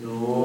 啊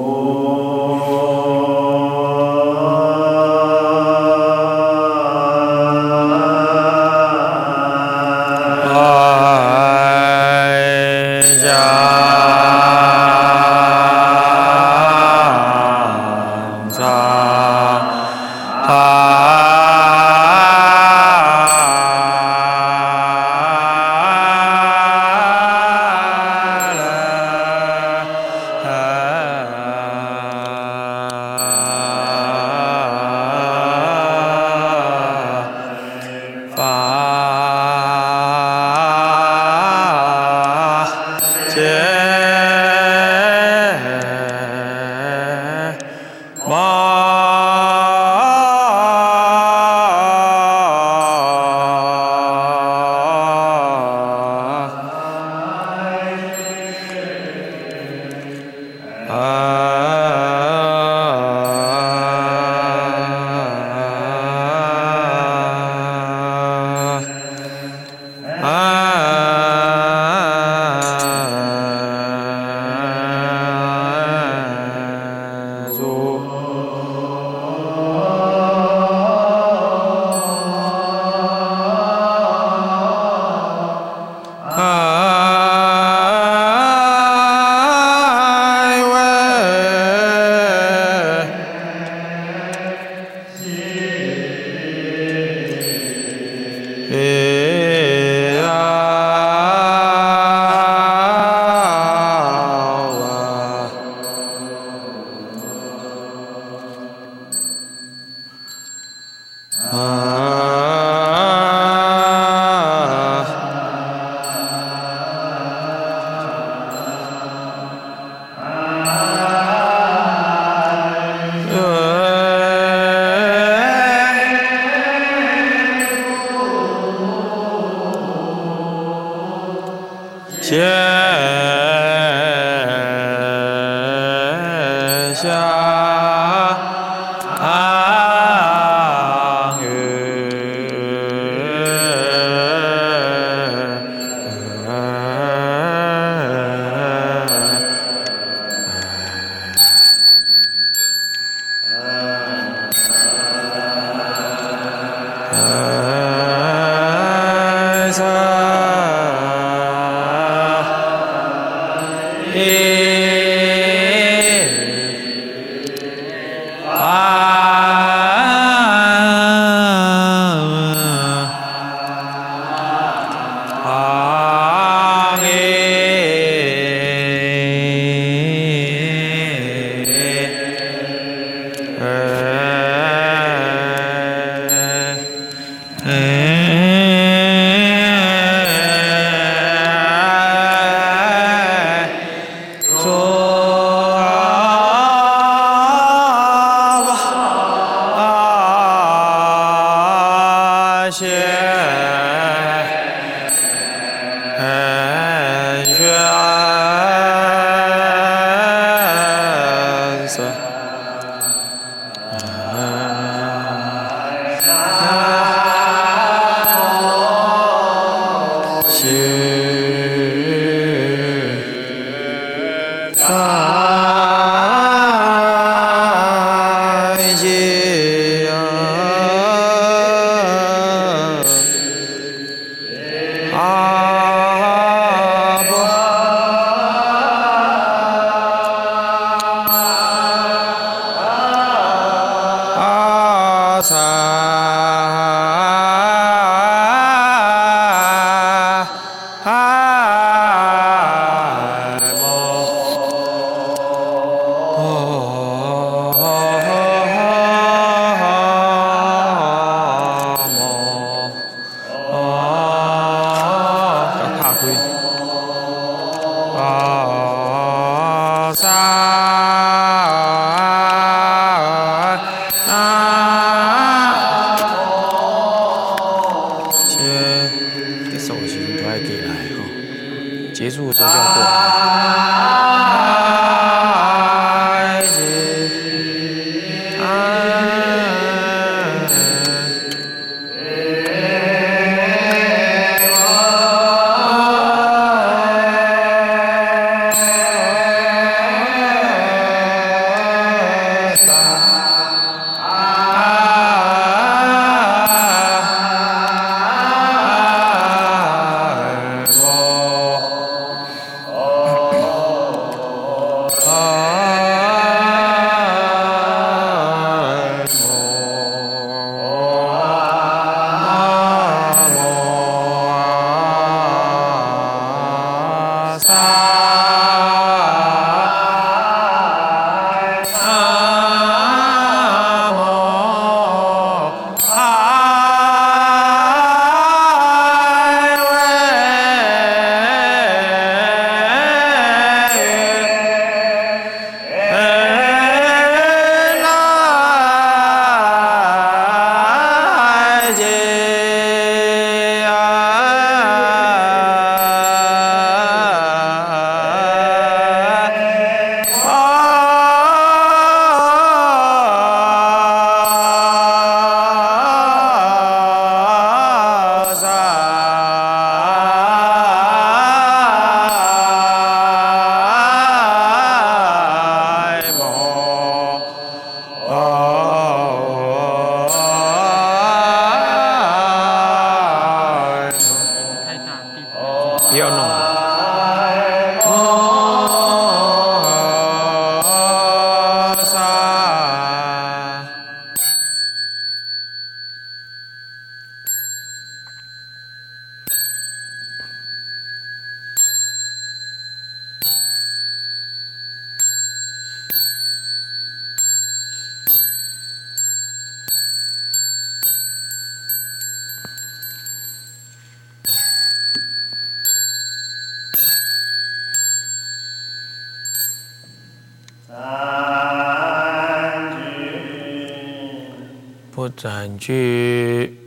不占据，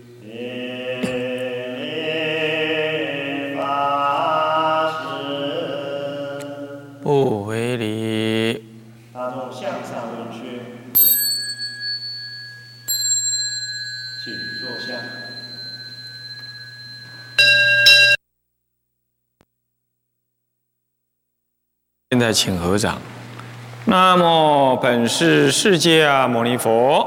不为理，大众向上问缺，请坐下。现在请合掌。南无本师释迦牟尼佛。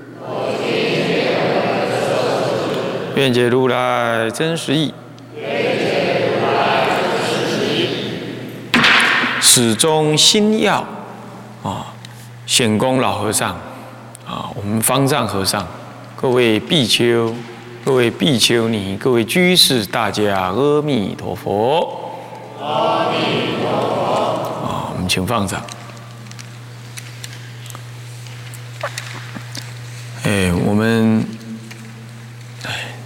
愿解如来真实义。始终心要啊，显公老和尚啊，我们方丈和尚，各位比丘、各位比丘尼、各位居士，大家阿弥陀佛。阿弥陀佛。啊，我们请放掌。哎，我们，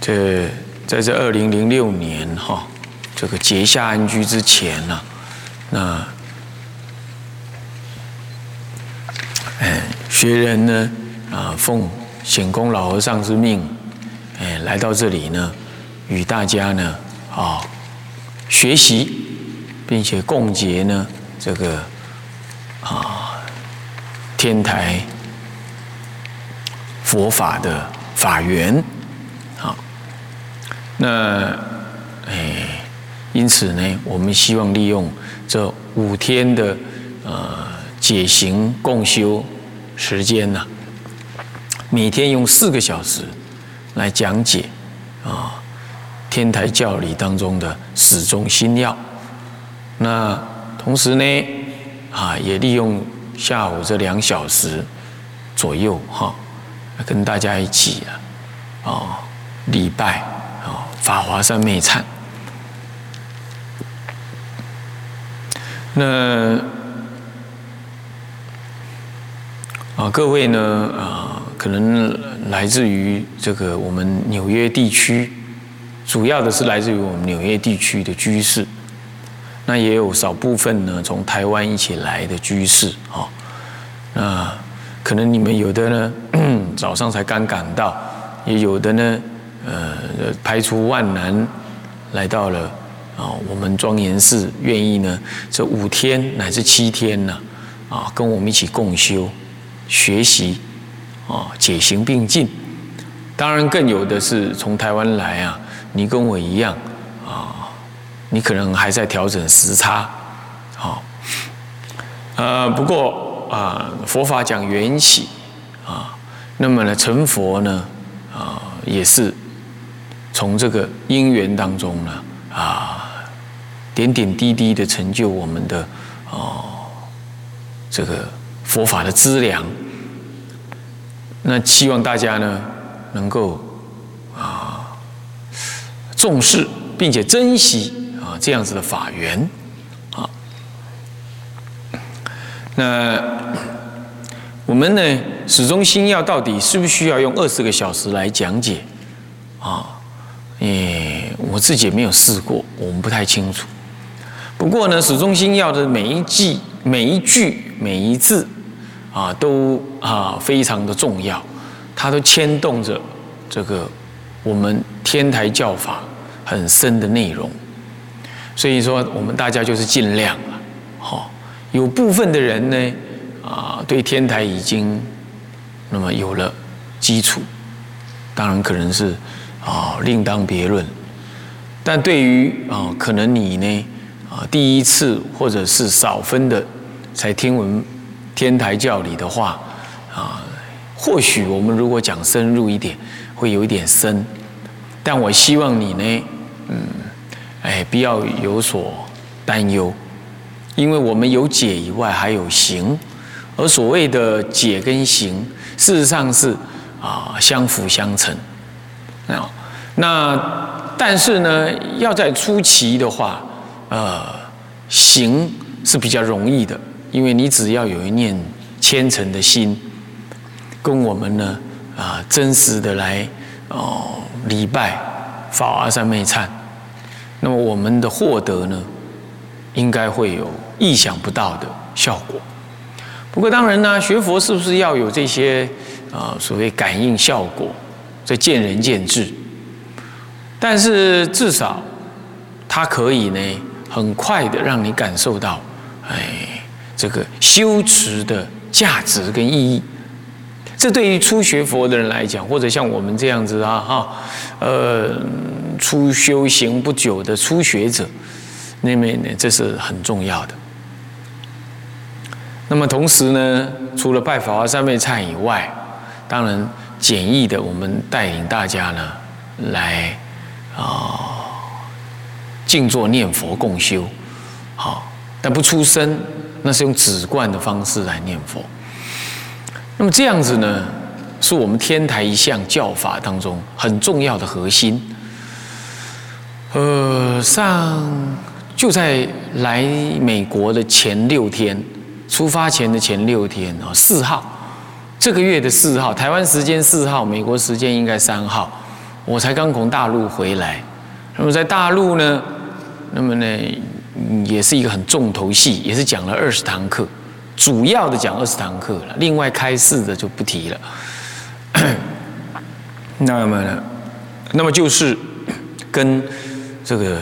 这在这二零零六年哈，这个结下安居之前呢，那哎，学人呢啊，奉显公老和尚之命，哎，来到这里呢，与大家呢啊学习。并且共结呢，这个啊天台佛法的法缘，那哎，因此呢，我们希望利用这五天的呃解行共修时间呢，每天用四个小时来讲解啊天台教理当中的始终心要。那同时呢，啊，也利用下午这两小时左右哈，跟大家一起啊，礼拜，法华三昧忏。那啊，各位呢啊，可能来自于这个我们纽约地区，主要的是来自于我们纽约地区的居士。那也有少部分呢，从台湾一起来的居士啊，那可能你们有的呢，早上才刚赶到，也有的呢，呃，排除万难来到了啊，我们庄严寺，愿意呢，这五天乃至七天呢，啊，跟我们一起共修、学习啊，解行并进。当然，更有的是从台湾来啊，你跟我一样啊。你可能还在调整时差，好，呃，不过啊，佛法讲缘起啊，那么呢，成佛呢，啊，也是从这个因缘当中呢，啊，点点滴滴的成就我们的哦，这个佛法的资粮。那希望大家呢，能够啊，重视并且珍惜啊。这样子的法缘，啊，那我们呢始终心要到底需不需要用二十个小时来讲解啊？诶，我自己也没有试过，我们不太清楚。不过呢，始终心要的每一句、每一句、每一字啊，都啊非常的重要，它都牵动着这个我们天台教法很深的内容。所以说，我们大家就是尽量了，好。有部分的人呢，啊，对天台已经那么有了基础，当然可能是啊另当别论。但对于啊，可能你呢，啊，第一次或者是少分的才听闻天台教理的话，啊，或许我们如果讲深入一点，会有一点深。但我希望你呢，嗯。哎，不要有所担忧，因为我们有解以外还有行，而所谓的解跟行，事实上是啊相辅相成。啊，那但是呢，要在初期的话，呃，行是比较容易的，因为你只要有一念虔诚的心，跟我们呢啊真实的来哦礼拜法华三昧忏，那么我们的获得呢，应该会有意想不到的效果。不过当然呢，学佛是不是要有这些啊所谓感应效果？这见仁见智，但是至少它可以呢，很快的让你感受到，哎，这个修持的价值跟意义。这对于初学佛的人来讲，或者像我们这样子啊，哈，呃，初修行不久的初学者，那么呢，这是很重要的。那么同时呢，除了拜法华三昧忏以外，当然。简易的，我们带领大家呢，来啊静坐念佛共修，好，但不出声，那是用止观的方式来念佛。那么这样子呢，是我们天台一项教法当中很重要的核心。呃，上就在来美国的前六天，出发前的前六天啊，四号。这个月的四号，台湾时间四号，美国时间应该三号，我才刚从大陆回来。那么在大陆呢，那么呢，也是一个很重头戏，也是讲了二十堂课，主要的讲二十堂课了，另外开示的就不提了。那么呢，那么就是跟这个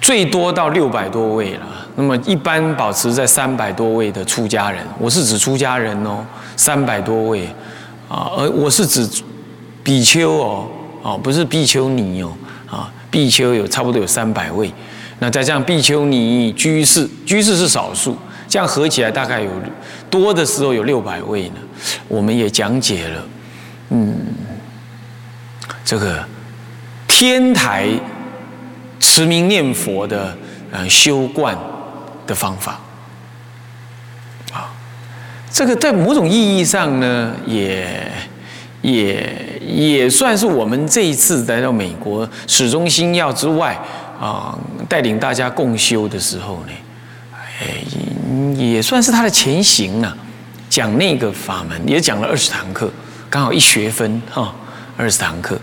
最多到六百多位了。那么一般保持在三百多位的出家人，我是指出家人哦。三百多位，啊，而我是指比丘哦，哦，不是比丘尼哦，啊，比丘有差不多有三百位，那再这样比丘尼、居士，居士是少数，这样合起来大概有多的时候有六百位呢。我们也讲解了，嗯，这个天台持名念佛的呃修观的方法。这个在某种意义上呢，也也也算是我们这一次来到美国始终心要之外啊，带领大家共修的时候呢，哎，也算是他的前行啊。讲那个法门也讲了二十堂课，刚好一学分哈，二十堂课。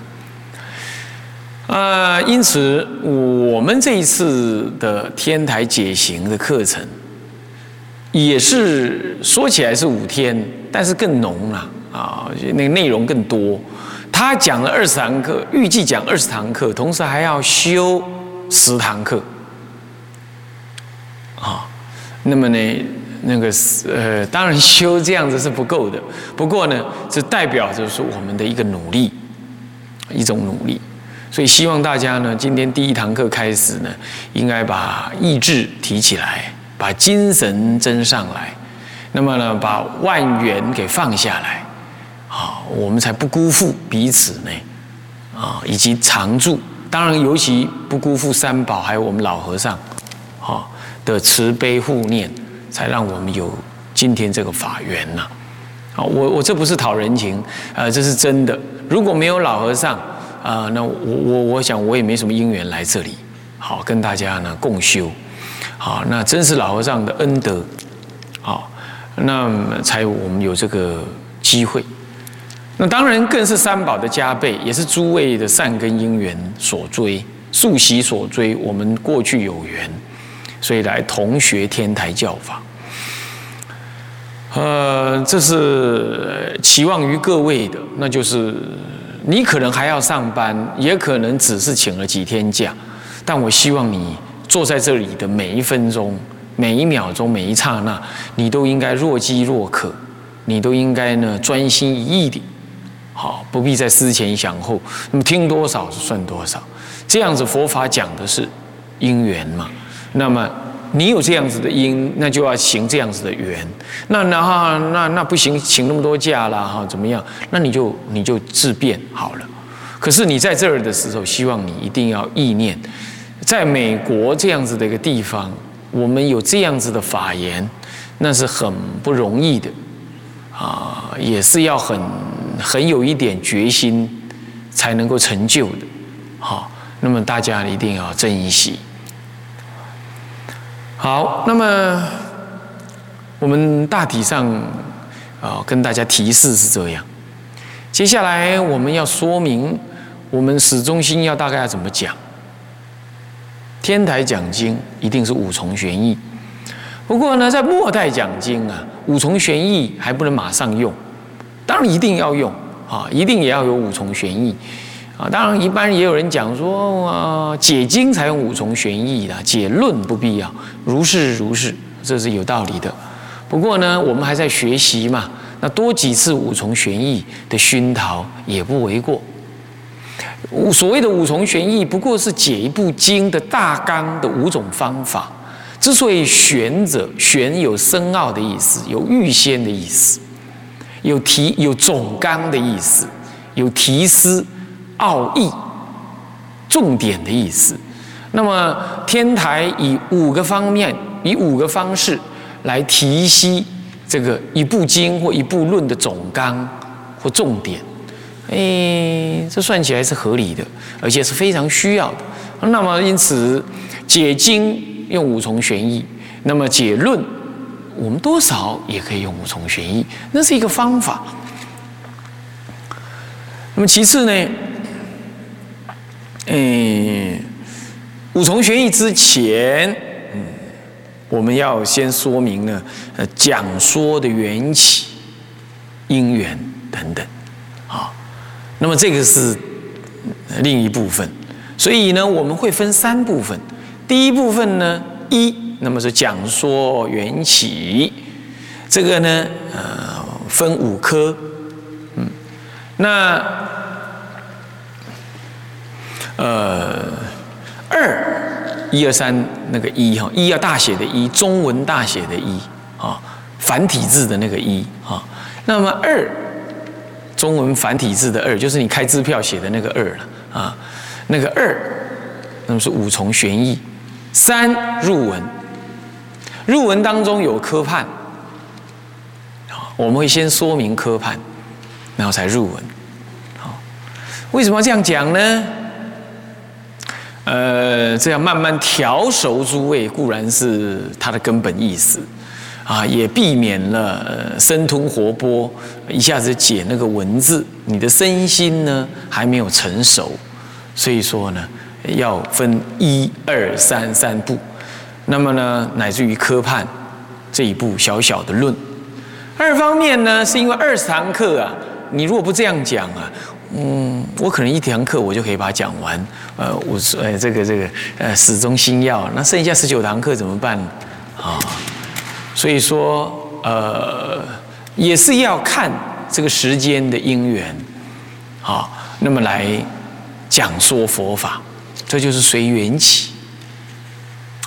啊，因此我们这一次的天台解行的课程。也是说起来是五天，但是更浓了啊，那个内容更多。他讲了二十堂课，预计讲二十堂课，同时还要修十堂课。啊，那么呢，那个呃，当然修这样子是不够的。不过呢，这代表着是我们的一个努力，一种努力。所以希望大家呢，今天第一堂课开始呢，应该把意志提起来。把精神增上来，那么呢，把万缘给放下来，好，我们才不辜负彼此呢，啊，以及常住。当然，尤其不辜负三宝，还有我们老和尚，好，的慈悲护念，才让我们有今天这个法缘呢。啊，我我这不是讨人情，呃，这是真的。如果没有老和尚，啊，那我我我想我也没什么因缘来这里，好，跟大家呢共修。好，那真是老和尚的恩德，好，那才我们有这个机会。那当然更是三宝的加倍，也是诸位的善根因缘所追，素习所追。我们过去有缘，所以来同学天台教法。呃，这是期望于各位的，那就是你可能还要上班，也可能只是请了几天假，但我希望你。坐在这里的每一分钟、每一秒钟、每一刹那，你都应该若饥若渴，你都应该呢专心一意的，好，不必再思前想后。那么听多少算多少，这样子佛法讲的是因缘嘛。那么你有这样子的因，那就要行这样子的缘。那那哈那那不行，请那么多假啦哈，怎么样？那你就你就自便好了。可是你在这儿的时候，希望你一定要意念。在美国这样子的一个地方，我们有这样子的法言，那是很不容易的，啊，也是要很很有一点决心才能够成就的，好，那么大家一定要珍惜。好，那么我们大体上啊，跟大家提示是这样。接下来我们要说明，我们始终心要大概要怎么讲。天台讲经一定是五重玄义，不过呢，在末代讲经啊，五重玄义还不能马上用，当然一定要用啊，一定也要有五重玄义啊。当然，一般也有人讲说啊，解经才用五重玄义的，解论不必要。如是如是，这是有道理的。不过呢，我们还在学习嘛，那多几次五重玄义的熏陶也不为过。五所谓的五重玄义，不过是解一部经的大纲的五种方法。之所以玄者，玄有深奥的意思，有预先的意思，有提有总纲的意思，有提思奥义重点的意思。那么天台以五个方面，以五个方式来提析这个一部经或一部论的总纲或重点。哎，这算起来是合理的，而且是非常需要的。那么，因此解经用五重玄义，那么解论，我们多少也可以用五重玄义，那是一个方法。那么其次呢，嗯，五重玄义之前，嗯，我们要先说明呢，呃，讲说的缘起、因缘等等，那么这个是另一部分，所以呢，我们会分三部分。第一部分呢，一，那么是讲说缘起，这个呢，呃，分五科，嗯，那呃，二，一二三那个一哈，一要大写的一，中文大写的一啊，繁体字的那个一啊，那么二。中文繁体字的二，就是你开支票写的那个二了啊，那个二，那么是五重玄义。三入文，入文当中有科判，我们会先说明科判，然后才入文。好，为什么要这样讲呢？呃，这样慢慢调熟诸位，固然是它的根本意思。啊，也避免了生吞活剥，一下子解那个文字，你的身心呢还没有成熟，所以说呢，要分一二三三步，那么呢，乃至于科判这一步小小的论。二方面呢，是因为二十堂课啊，你如果不这样讲啊，嗯，我可能一堂课我就可以把它讲完，呃，我呃这个这个呃始终心要，那剩下十九堂课怎么办啊？所以说，呃，也是要看这个时间的因缘，好，那么来讲说佛法，这就是随缘起，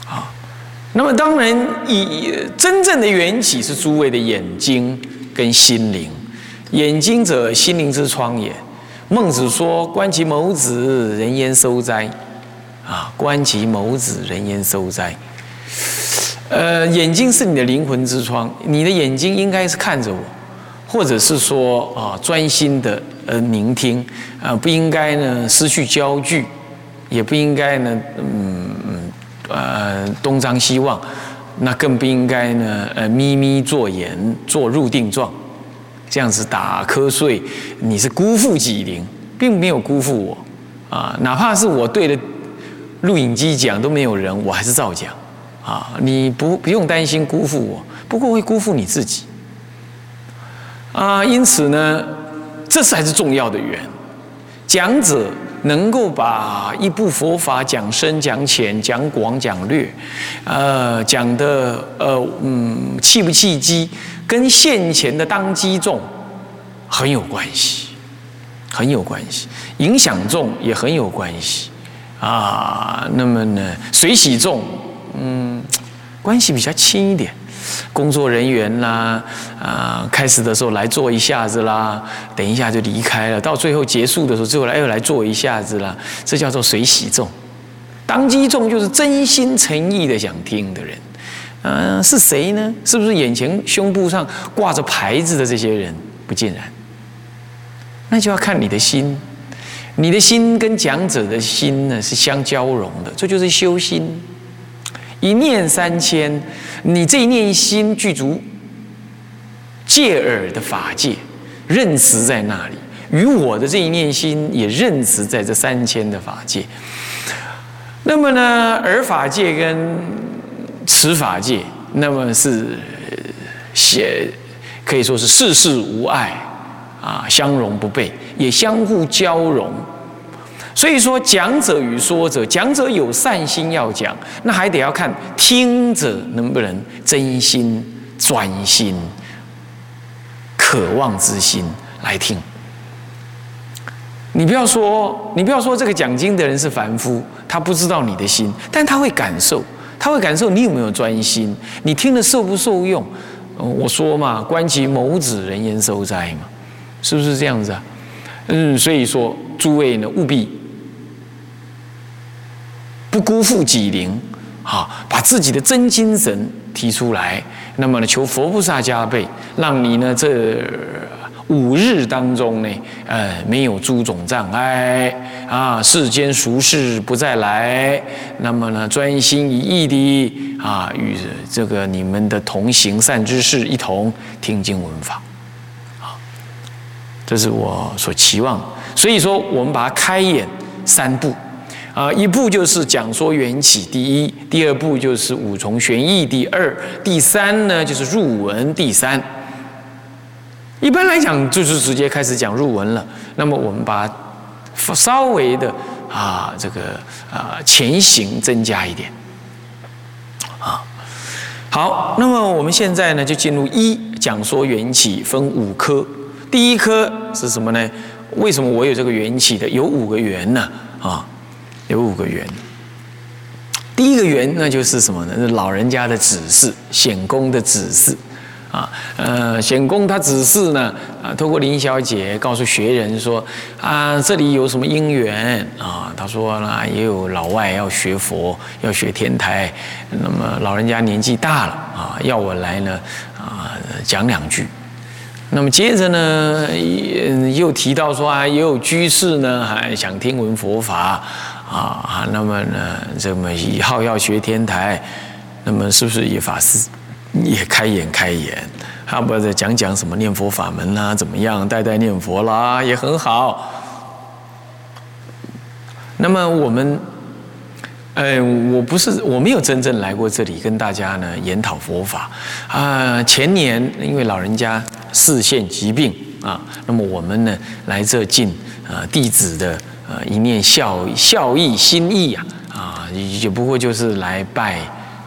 好，那么当然以真正的缘起是诸位的眼睛跟心灵，眼睛者心灵之窗也。孟子说：“观其眸子，人焉收哉？”啊，观其眸子，人焉收哉？呃，眼睛是你的灵魂之窗，你的眼睛应该是看着我，或者是说啊，专心的呃聆听啊，不应该呢失去焦距，也不应该呢嗯呃东张西望，那更不应该呢呃眯眯作眼做入定状，这样子打瞌睡，你是辜负己灵，并没有辜负我啊，哪怕是我对着录影机讲都没有人，我还是照讲。啊，你不不用担心辜负我，不过会辜负你自己。啊，因此呢，这才是重要的缘。讲者能够把一部佛法讲深、讲浅、讲广、讲略，呃，讲的呃嗯契不契机，跟现前的当机众很有关系，很有关系，影响重也很有关系。啊，那么呢，随喜重。嗯，关系比较亲一点，工作人员啦，啊，开始的时候来做一下子啦，等一下就离开了，到最后结束的时候，最后来又来做一下子啦，这叫做随喜众，当机众就是真心诚意的想听的人。嗯，是谁呢？是不是眼前胸部上挂着牌子的这些人？不尽然。那就要看你的心，你的心跟讲者的心呢是相交融的，这就是修心。一念三千，你这一念心具足戒耳的法界，认识在那里，与我的这一念心也认识在这三千的法界。那么呢，耳法界跟持法界，那么是写可以说是世事无碍啊，相容不悖，也相互交融。所以说，讲者与说者，讲者有善心要讲，那还得要看听者能不能真心专心、渴望之心来听。你不要说，你不要说这个讲经的人是凡夫，他不知道你的心，但他会感受。他会感受你有没有专心，你听了受不受用？我说嘛，观其眸子，人言受哉嘛，是不是这样子啊？嗯，所以说诸位呢，务必不辜负己灵，啊，把自己的真精神提出来，那么呢，求佛菩萨加倍，让你呢这。五日当中呢，呃，没有诸种障碍啊，世间俗事不再来。那么呢，专心一意的啊，与这个你们的同行善知识一同听经闻法，啊，这是我所期望。所以说，我们把它开眼三步，啊，一步就是讲说缘起，第一；第二步就是五重玄义，第二；第三呢就是入文，第三。一般来讲，就是直接开始讲入文了。那么我们把稍微的啊，这个啊前行增加一点啊。好，那么我们现在呢就进入一讲说缘起分五科。第一科是什么呢？为什么我有这个缘起的？有五个缘呢？啊，有五个缘。第一个缘那就是什么呢？是老人家的指示，显公的指示。啊，呃，显公他指示呢，啊，透过林小姐告诉学人说，啊，这里有什么因缘啊？他说呢，也有老外要学佛，要学天台，那么老人家年纪大了啊，要我来呢，啊，讲两句。那么接着呢，又提到说啊，也有居士呢，还想听闻佛法啊，那么呢，这么以后要学天台，那么是不是也法师？也开眼开眼，他不再讲讲什么念佛法门啦，怎么样代代念佛啦，也很好。那么我们，呃，我不是我没有真正来过这里跟大家呢研讨佛法啊。前年因为老人家视线疾病啊，那么我们呢来这进啊弟子的呃一念孝孝义心意啊啊，也不过就是来拜。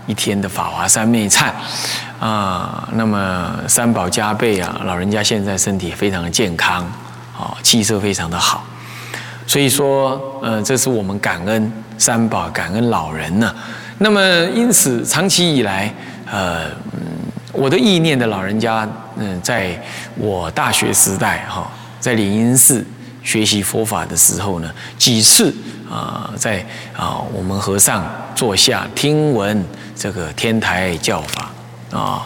一天的法华三昧忏啊，那么三宝加倍啊，老人家现在身体非常的健康，啊，气色非常的好，所以说，呃，这是我们感恩三宝，感恩老人呢。那么因此，长期以来，呃，我的意念的老人家，嗯，在我大学时代哈，在灵隐寺学习佛法的时候呢，几次啊，在啊，我们和尚坐下听闻。这个天台教法啊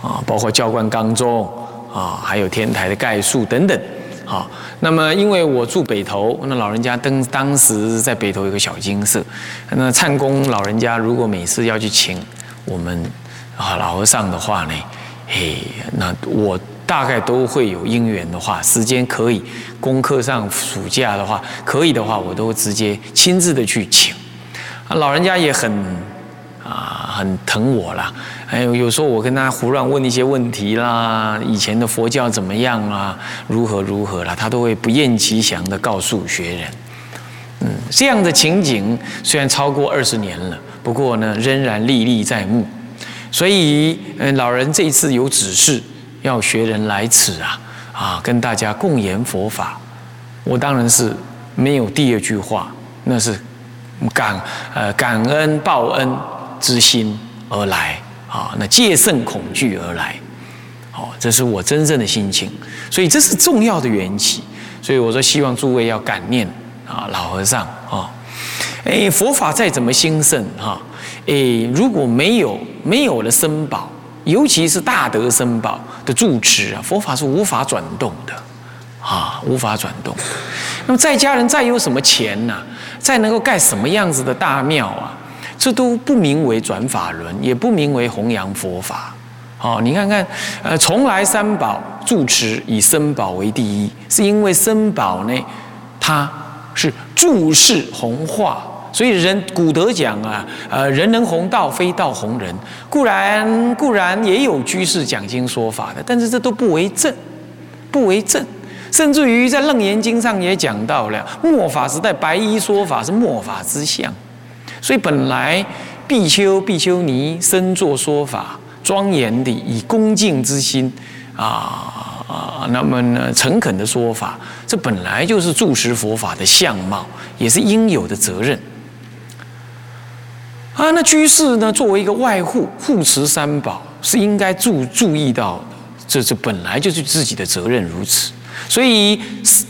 啊，包括教官纲中啊，还有天台的概述等等。好，那么因为我住北头，那老人家当当时在北头有个小金色，那灿公老人家如果每次要去请我们啊老和尚的话呢，嘿，那我大概都会有因缘的话，时间可以，功课上暑假的话可以的话，我都直接亲自的去请。啊，老人家也很。啊，很疼我啦。还有有时候我跟他胡乱问一些问题啦，以前的佛教怎么样啊，如何如何啦，他都会不厌其详的告诉学人。嗯，这样的情景虽然超过二十年了，不过呢，仍然历历在目。所以，嗯，老人这一次有指示要学人来此啊，啊，跟大家共研佛法。我当然是没有第二句话，那是感呃感恩报恩。之心而来啊，那戒慎恐惧而来，好，这是我真正的心情，所以这是重要的缘起。所以我说，希望诸位要感念啊，老和尚啊，哎，佛法再怎么兴盛哈，哎，如果没有没有了僧宝，尤其是大德僧宝的住持啊，佛法是无法转动的，啊，无法转动。那么在家人再有什么钱呢？再能够盖什么样子的大庙啊？这都不名为转法轮，也不名为弘扬佛法。好，你看看，呃，从来三宝住持以僧宝为第一，是因为僧宝呢，它是注释弘化。所以人古德讲啊，呃，人能弘道，非道弘人。固然固然也有居士讲经说法的，但是这都不为正，不为正。甚至于在楞严经上也讲到了，末法时代白衣说法是末法之相。所以本来必修必修尼身作说法，庄严的以恭敬之心啊啊，那么呢诚恳的说法，这本来就是注释佛法的相貌，也是应有的责任。啊，那居士呢？作为一个外护护持三宝，是应该注注意到的。这这本来就是自己的责任，如此。所以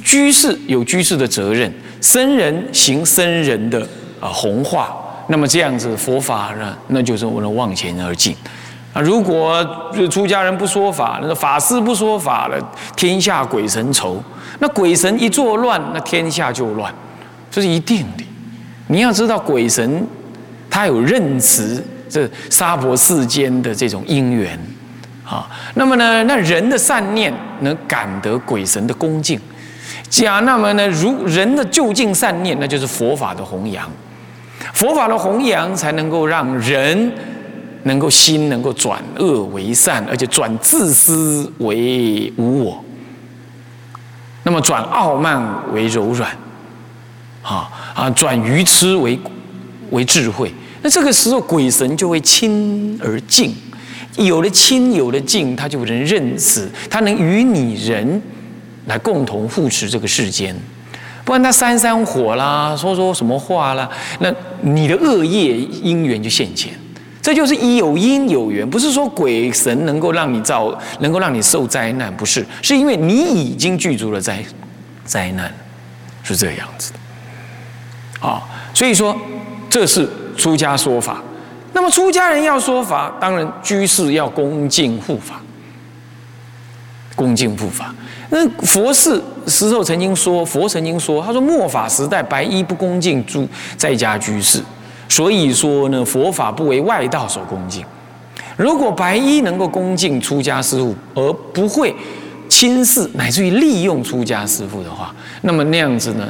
居士有居士的责任，僧人行僧人的啊弘化。那么这样子佛法呢，那就是我们往前而进。啊，如果出家人不说法，那法师不说法了，天下鬼神愁。那鬼神一作乱，那天下就乱，这是一定的。你要知道鬼神。他有认识这娑婆世间的这种因缘，啊，那么呢，那人的善念能感得鬼神的恭敬，假那么呢，如人的就近善念，那就是佛法的弘扬，佛法的弘扬才能够让人能够心能够转恶为善，而且转自私为无我，那么转傲慢为柔软，啊啊，转愚痴为为智慧。那这个时候，鬼神就会亲而敬，有了亲，有了敬，他就能认识，他能与你人来共同护持这个世间。不然他煽煽火啦，说说什么话啦，那你的恶业因缘就现前。这就是有因有缘，不是说鬼神能够让你造，能够让你受灾难，不是，是因为你已经具足了灾灾难，是这样子的。啊，所以说这是。出家说法，那么出家人要说法，当然居士要恭敬护法，恭敬护法。那佛寺时候曾经说，佛曾经说，他说末法时代白衣不恭敬诸在家居士，所以说呢，佛法不为外道所恭敬。如果白衣能够恭敬出家师父，而不会轻视乃至于利用出家师父的话，那么那样子呢？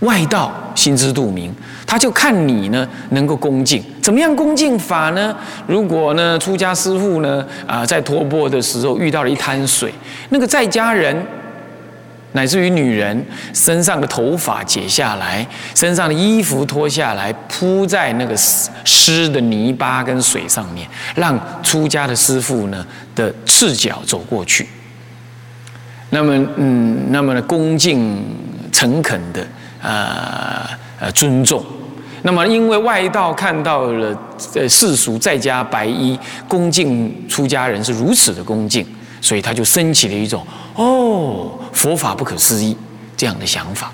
外道心知肚明，他就看你呢能够恭敬，怎么样恭敬法呢？如果呢出家师父呢啊在托钵的时候遇到了一滩水，那个在家人乃至于女人身上的头发解下来，身上的衣服脱下来铺在那个湿的泥巴跟水上面，让出家的师父呢的赤脚走过去，那么嗯，那么呢恭敬诚恳的。呃呃，尊重。那么，因为外道看到了呃世俗在家白衣恭敬出家人是如此的恭敬，所以他就升起了一种哦佛法不可思议这样的想法。